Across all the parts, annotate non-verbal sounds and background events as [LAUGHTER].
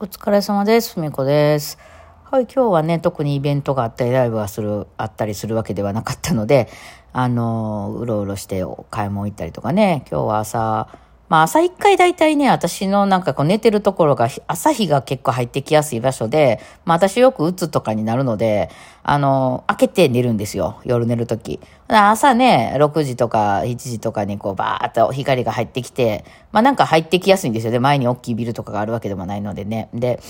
お疲れ様です。ふみこです。はい、今日はね、特にイベントがあったり、ライブがする、あったりするわけではなかったので、あの、うろうろしてお買い物行ったりとかね、今日は朝、まあ朝一回大体ね、私のなんかこう寝てるところが朝日が結構入ってきやすい場所で、まあ私よくうつとかになるので、あの、開けて寝るんですよ。夜寝るとき。朝ね、6時とか7時とかにこうバーっと光が入ってきて、まあなんか入ってきやすいんですよ。で、前に大きいビルとかがあるわけでもないのでね。で、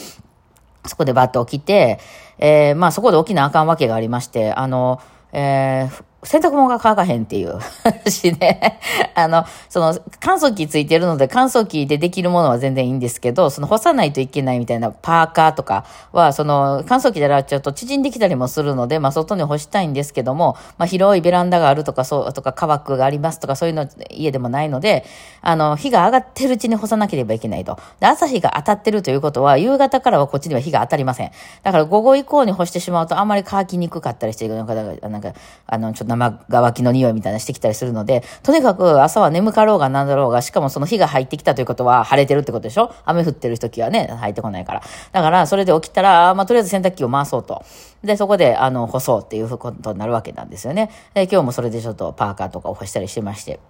そこでバッと起きて、えー、まあそこで起きなあかんわけがありまして、あの、えー、洗濯物が乾かへんっていう話ね。[LAUGHS] あの、その乾燥機ついてるので乾燥機でできるものは全然いいんですけど、その干さないといけないみたいなパーカーとかは、その乾燥機で洗っちゃうと縮んできたりもするので、まあ外に干したいんですけども、まあ広いベランダがあるとか、そう、とか乾くがありますとか、そういうの家でもないので、あの、日が上がってるうちに干さなければいけないと。で、朝日が当たってるということは、夕方からはこっちには日が当たりません。だから午後以降に干してしまうとあんまり乾きにくかったりして、なんか、なんか、あの、ちょっと生乾きの匂いみたいなしてきたりするので、とにかく朝は眠かろうがなんだろうが、しかもその日が入ってきたということは晴れてるってことでしょ？雨降ってる時はね、入ってこないから。だから、それで起きたら、まあ、とりあえず洗濯機を回そうと。で、そこで、あの、干そうっていうことになるわけなんですよね。で、今日もそれでちょっとパーカーとかを干したりしてまして。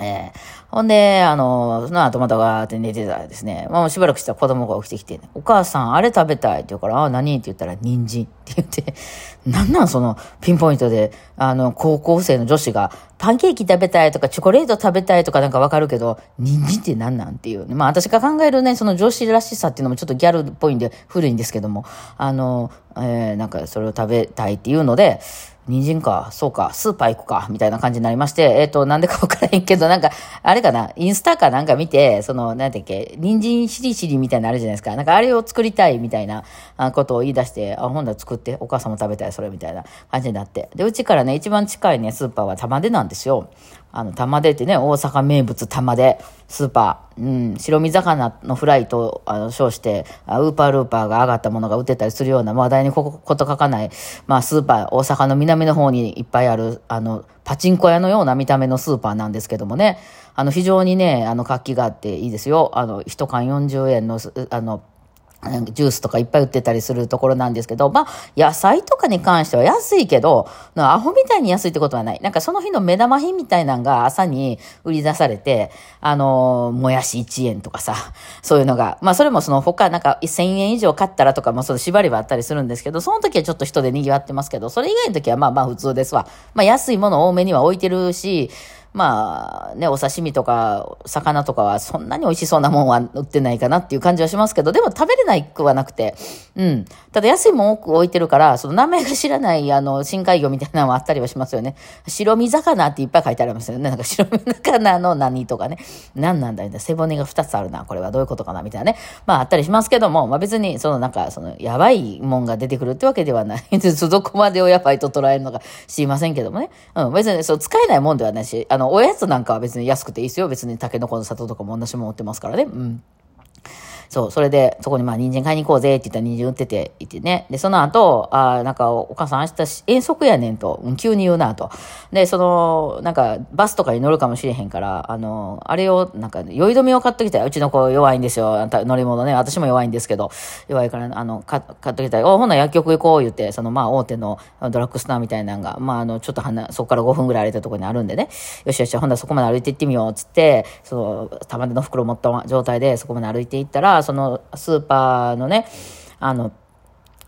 えー、ほんで、あの、その後またわーって寝てたらですね、まあしばらくしたら子供が起きてきて、ね、お母さん、あれ食べたいって言うから、あ、何？って言ったら、人参って言って、[LAUGHS] なんなん？その、ピンポイントで、あの、高校生の女子が、パンケーキ食べたいとか、チョコレート食べたいとかなんかわかるけど、人参って何なんっていう、ね。まあ私が考えるね、その女子らしさっていうのもちょっとギャルっぽいんで古いんですけども、あの、えー、なんかそれを食べたいっていうので、人参か、そうか、スーパー行くか、みたいな感じになりまして、えっ、ー、と、なんでかわからへんけど、なんか、あれかな、インスタかなんか見て、その、なんてっけ、人参しりしりみたいなのあるじゃないですか。なんか、あれを作りたいみたいなことを言い出して、あ、ほんだら作って、お母さんも食べたい、それみたいな感じになって。で、うちからね、一番近いね、スーパーは玉出なんですよ。あの、玉出ってね、大阪名物玉出、スーパー、うん、白身魚のフライと、あの、称して、ウーパールーパーが上がったものが売ってたりするような、話題にここと書かない、まあ、スーパー、大阪の南の方にいっぱいある、あの、パチンコ屋のような見た目のスーパーなんですけどもね、あの、非常にね、あの、活気があっていいですよ。あの、一缶40円の、あの、ジュースとかいっぱい売ってたりするところなんですけど、まあ、野菜とかに関しては安いけど、アホみたいに安いってことはない。なんかその日の目玉品みたいなのが朝に売り出されて、あの、もやし1円とかさ、そういうのが、まあそれもその他なんか1000円以上買ったらとかもその縛りはあったりするんですけど、その時はちょっと人で賑わってますけど、それ以外の時はまあまあ普通ですわ。まあ安いもの多めには置いてるし、まあね、お刺身とか魚とかはそんなに美味しそうなもんは売ってないかなっていう感じはしますけど、でも食べれないくはなくて、うん。ただ安いもん多く置いてるから、その名前が知らないあの深海魚みたいなのもあったりはしますよね。白身魚っていっぱい書いてありますよね。なんか白身魚の何とかね。何なんだよ、背骨が2つあるな。これはどういうことかなみたいなね。まああったりしますけども、まあ別にそのなんかそのやばいもんが出てくるってわけではないです。[LAUGHS] どこまでをやばいと捉えるのか知りませんけどもね。うん。別にそう使えないもんではないし、あの、おやつなんかは別に安くていいですよ。別にタケノコの里とかも同じもん売ってますからね。うん。そう、それで、そこにまあ、人参買いに行こうぜって言ったら人参売ってて、いてね。で、その後、あなんか、お母さん明日遠足やねんと、急に言うなと。で、その、なんか、バスとかに乗るかもしれへんから、あの、あれを、なんか、酔い止めを買っときたい。うちの子弱いんですよ。乗り物ね。私も弱いんですけど、弱いから、あの、買っときたい。お、ほな薬局行こう言って、その、まあ、大手のドラッグストアみたいなのが、まあ、あの、ちょっとはな、そこから5分ぐらい歩いたところにあるんでね。よしよし、ほんなそこまで歩いて行ってみよう、つって、その、玉手の袋持った状態でそこまで歩いて行ったら、その、スーパーのね、あの、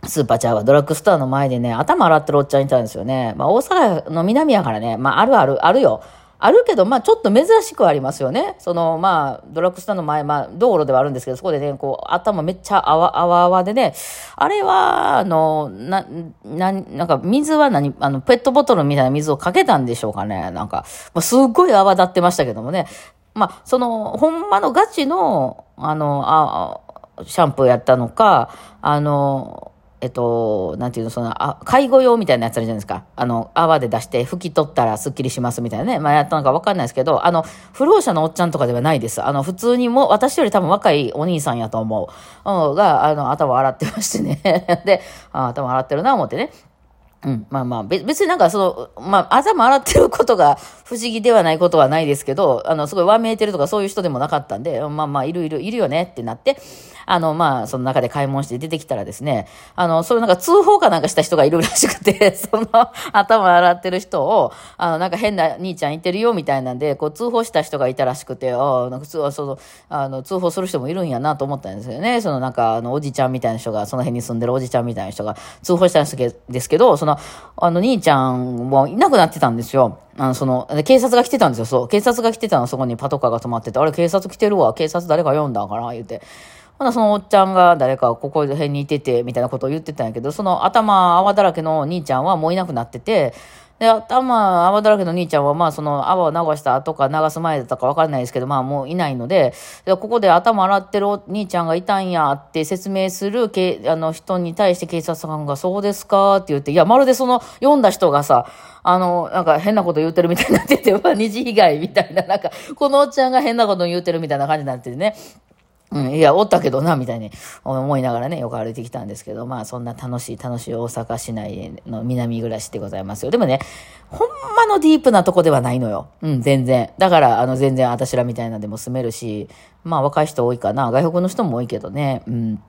スーパーちゃうわ、ドラッグストアの前でね、頭洗ってるおっちゃんいたんですよね。まあ、大阪の南やからね、まあ、あるある、あるよ。あるけど、まあ、ちょっと珍しくはありますよね。その、まあ、ドラッグストアの前、まあ、道路ではあるんですけど、そこでね、こう、頭めっちゃあわ、あわあわでね、あれは、あの、な、な、なんか、水は何、あの、ペットボトルみたいな水をかけたんでしょうかね。なんか、まあ、すっごい泡立ってましたけどもね。まあ、その、ほんまのガチの、あの、あ、シャンプーやったのか、あの、えっと、なんていうの、その、あ、介護用みたいなやつあるじゃないですか。あの、泡で出して拭き取ったらスッキリしますみたいなね。まあ、やったのかわかんないですけど、あの、不老者のおっちゃんとかではないです。あの、普通にも、私より多分若いお兄さんやと思う。うん、が、あの、頭洗ってましてね。[LAUGHS] で、あ頭洗ってるな思ってね。うん。まあまあ、別になんかその、まあ、頭洗ってることが [LAUGHS] 不思議ではないことはないですけど、あの、すごいわめいてるとかそういう人でもなかったんで、まあまあ、いるいる、いるよねってなって、あの、まあ、その中で買い物して出てきたらですね、あの、それなんか通報かなんかした人がいるらしくて、[LAUGHS] その、頭洗ってる人を、あの、なんか変な兄ちゃんいてるよみたいなんで、こう、通報した人がいたらしくて、ああ、なんか通その、あの、通報する人もいるんやなと思ったんですよね。そのなんか、あの、おじちゃんみたいな人が、その辺に住んでるおじちゃんみたいな人が通報したんですけど、その、あの、兄ちゃんもいなくなってたんですよ。あの、その、警察が来てたんですよ、そう。警察が来てたの、そこにパトカーが止まってて、あれ、警察来てるわ、警察誰か呼んだから、言うて。ほな、そのおっちゃんが誰かここら辺にいてて、みたいなことを言ってたんやけど、その頭泡だらけの兄ちゃんはもういなくなってて、で、頭泡だらけの兄ちゃんは、まあ、その泡を流した後か流す前だったかわかんないですけど、まあ、もういないので、ここで頭洗ってるお兄ちゃんがいたんやって説明するけあの人に対して警察官が、そうですか？って言って、いや、まるでその読んだ人がさ、あの、なんか変なこと言ってるみたいになってて、[LAUGHS] まあ二次被害みたいな、なんか、このおっちゃんが変なこと言ってるみたいな感じになっててね。うん、いや、おったけどな、みたいに思いながらね、よく歩いてきたんですけど、まあ、そんな楽しい、楽しい大阪市内の南暮らしでございますよ。でもね、ほんまのディープなとこではないのよ。うん、全然。だから、あの、全然私らみたいなでも住めるし、まあ、若い人多いかな。外国の人も多いけどね。うん。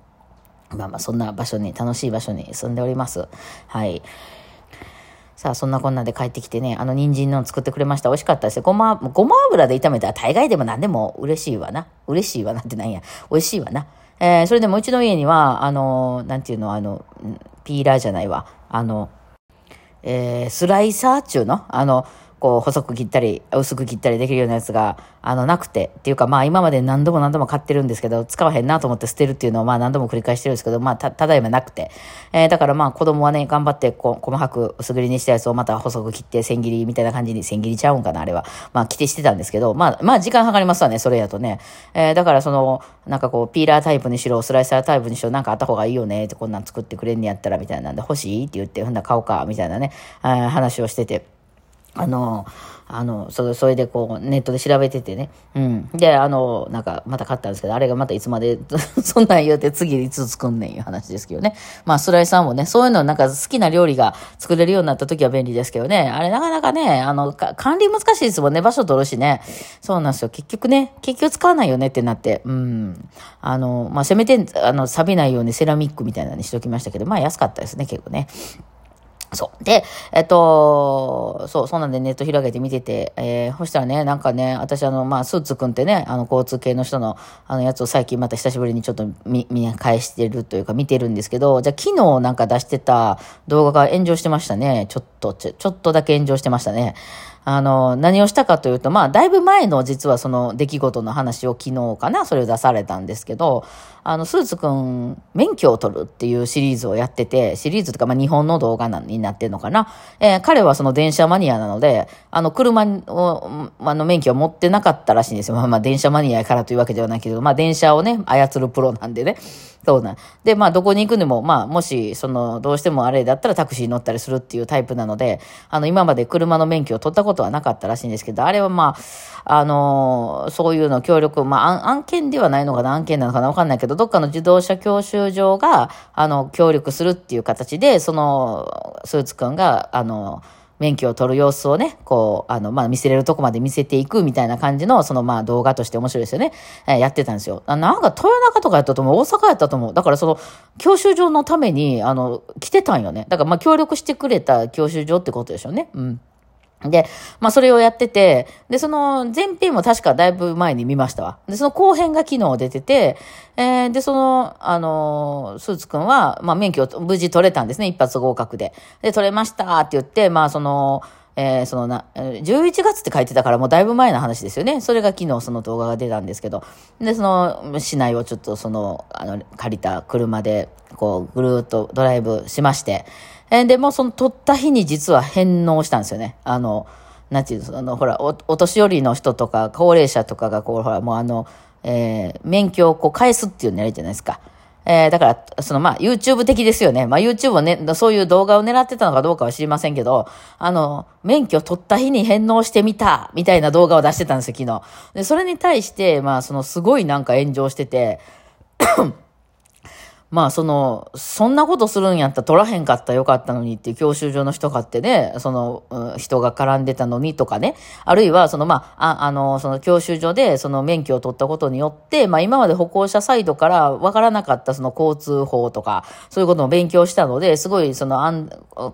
まあまあ、そんな場所に、楽しい場所に住んでおります。はい。さあ、そんなこんなで帰ってきてね、あの人参の作ってくれました。美味しかったですよ。ごま、ごま油で炒めたら大概でも何でも嬉しいわな。嬉しいわなってなんや。美味しいわな。えー、それでもうちの家には、あの、なんていうの、あの、ピーラーじゃないわ。あの、えー、スライサーっちゅうの？あの、こう、細く切ったり、薄く切ったりできるようなやつが、あの、なくて。っていうか、まあ、今まで何度も何度も買ってるんですけど、使わへんなと思って捨てるっていうのを、まあ、何度も繰り返してるんですけど、まあ、た、ただいまなくて。えー、だからまあ、子供はね、頑張って、こう、細かく薄切りにしたやつをまた細く切って、千切りみたいな感じに、千切りちゃうんかな、あれは。まあ、切ってしてたんですけど、まあ、まあ、時間かかりますわね、それやとね。えー、だからその、なんかこう、ピーラータイプにしろ、スライサータイプにしろ、なんかあった方がいいよね、って、こんなん作ってくれんねやったら、みたいなんで、欲しいって言って、ほんな買おうか、みたいなね、話をしてて。あの、あの、そそれでこう、ネットで調べててね。うん。で、あの、なんか、また買ったんですけど、あれがまたいつまで、[LAUGHS] そんなん言うて次いつ作んねんいう話ですけどね。まあ、スライさんもね、そういうのなんか好きな料理が作れるようになった時は便利ですけどね。あれなかなかね、あの、管理難しいですもんね。場所取るしね。そうなんですよ。結局ね、結局使わないよねってなって。うん。あの、まあ、せめて、あの、錆びないようにセラミックみたいなのにしときましたけど、まあ、安かったですね、結構ね。そう。で、えっと、そう、そうなんでネット広げて見てて、えー、そしたらね、なんかね、私あの、まあ、スーツくんってね、あの、交通系の人の、あの、やつを最近また久しぶりにちょっと見、見返してるというか見てるんですけど、じゃあ昨日なんか出してた動画が炎上してましたね。ちょっとと、ちょちょっとだけ炎上してましたね。あの、何をしたかというと、まあ、だいぶ前の実はその出来事の話を昨日かな、それを出されたんですけど、あの、スーツくん、免許を取るっていうシリーズをやってて、シリーズとか、まあ、日本の動画になってるのかな。えー、彼はその電車マニアなので、あの、車を、あの、免許を持ってなかったらしいんですよ。まあ、まあ、電車マニアからというわけではないけど、まあ、電車をね、操るプロなんでね。そうなん。で、まあ、どこに行くにも、まあ、もし、その、どうしてもあれだったらタクシーに乗ったりするっていうタイプなので、あの、今まで車の免許を取ったことはなかったらしいんですけど、あれはまあ、あのそういうの協力、まあ、案件ではないのかな、案件なのかな、わかんないけど、どっかの自動車教習所が、あの、協力するっていう形で、その、スーツくんが、あの、免許を取る様子をね、こう、あの、まあ、見せれるとこまで見せていくみたいな感じの、その、まあ、動画として面白いですよね。えー、やってたんですよ。なんか、豊中とかやったと思う？大阪やったと思う。だから、その、教習所のために、あの、来てたんよね。だから、ま、協力してくれた教習所ってことでしょうね。うん。で、まあそれをやってて、で、その前編も確かだいぶ前に見ましたわ。で、その後編が昨日出てて、えー、で、その、あの、スーツくんは、まあ免許を無事取れたんですね、一発合格で。で、取れましたって言って、まあその、えー、そのな、11月って書いてたからもうだいぶ前の話ですよね。それが昨日その動画が出たんですけど。で、その市内をちょっとその、あの、借りた車で、こう、ぐるーっとドライブしまして、えー、でもその取った日に実は返納したんですよね。あの、なんていうの、あの、ほらお、お年寄りの人とか、高齢者とかが、こう、ほら、もうあの、えー、免許をこう返すっていうのやるじゃないですか。えー、だから、そのまあ、YouTube 的ですよね。まあ、YouTube をね、そういう動画を狙ってたのかどうかは知りませんけど、あの、免許取った日に返納してみた、みたいな動画を出してたんですよ、昨日。で、それに対して、まあ、そのすごいなんか炎上してて、まあその、そんなことするんやったら取らへんかったらよかったのにっていう教習所の人がってね、その、うん、人が絡んでたのにとかね、あるいはそのまあ、ああの、その教習所でその免許を取ったことによって、まあ今まで歩行者サイドからわからなかったその交通法とか、そういうことも勉強したので、すごいその、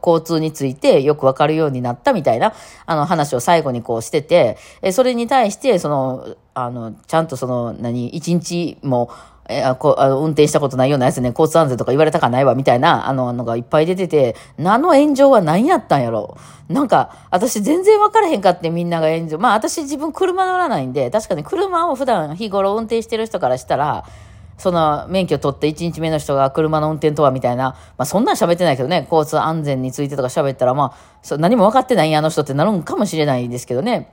交通についてよくわかるようになったみたいな、あの話を最後にこうしてて、それに対して、その、あの、ちゃんとその、何、一日も、えあこあの運転したことないようなやつね、交通安全とか言われたかないわ、みたいな、あの、のがいっぱい出てて、何の炎上は何やったんやろ？なんか、私全然分からへんかってみんなが炎上。まあ私自分車乗らないんで、確かに車を普段日頃運転してる人からしたら、その免許取って1日目の人が車の運転とはみたいな、まあそんなん喋ってないけどね、交通安全についてとか喋ったら、まあ、何も分かってないあの人ってなるんかもしれないですけどね。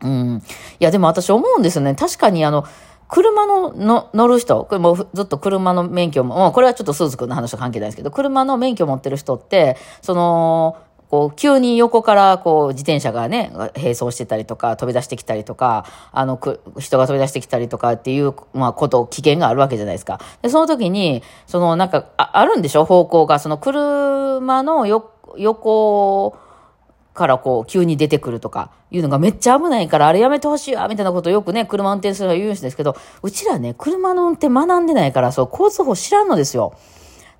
うん。いや、でも私思うんですよね。確かにあの、車のの乗る人、これもうずっと車の免許も、もうこれはちょっとスズ君の話と関係ないですけど、車の免許持ってる人って、その、こう、急に横から、こう、自転車がね、並走してたりとか、飛び出してきたりとか、あの、人が飛び出してきたりとかっていう、まあ、こと、危険があるわけじゃないですか。で、その時に、その、なんか、ああるんでしょ？方向が。その、車の横、からこう、急に出てくるとか、いうのがめっちゃ危ないから、あれやめてほしいわ、みたいなことをよくね、車運転するのは言うんですけど、うちらね、車の運転学んでないから、そう、交通法知らんのですよ。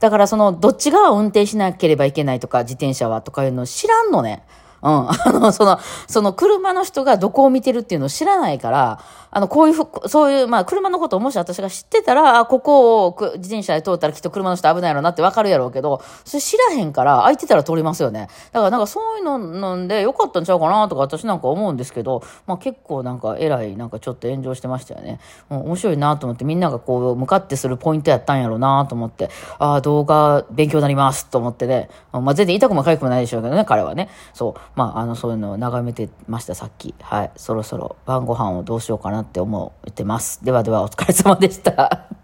だからその、どっちが運転しなければいけないとか、自転車はとかいうの知らんのね。うん。あの、その、その車の人がどこを見てるっていうのを知らないから、あの、こういうふ、そういう、まあ、車のことをもし私が知ってたら、あ、ここを自転車で通ったらきっと車の人危ないやろなってわかるやろうけど、それ知らへんから、空いてたら通りますよね。だからなんかそういうのなんでよかったんちゃうかなとか私なんか思うんですけど、まあ結構なんか偉い、なんかちょっと炎上してましたよね。もう面白いなと思って、みんながこう、向かってするポイントやったんやろうなと思って、ああ、動画勉強になりますと思ってね、まあ全然痛くも痒くもないでしょうけどね、彼はね。そう。まあ、あの、そういうのを眺めてました、さっき。はい。そろそろ晩ご飯をどうしようかなって思ってます。ではではお疲れ様でした。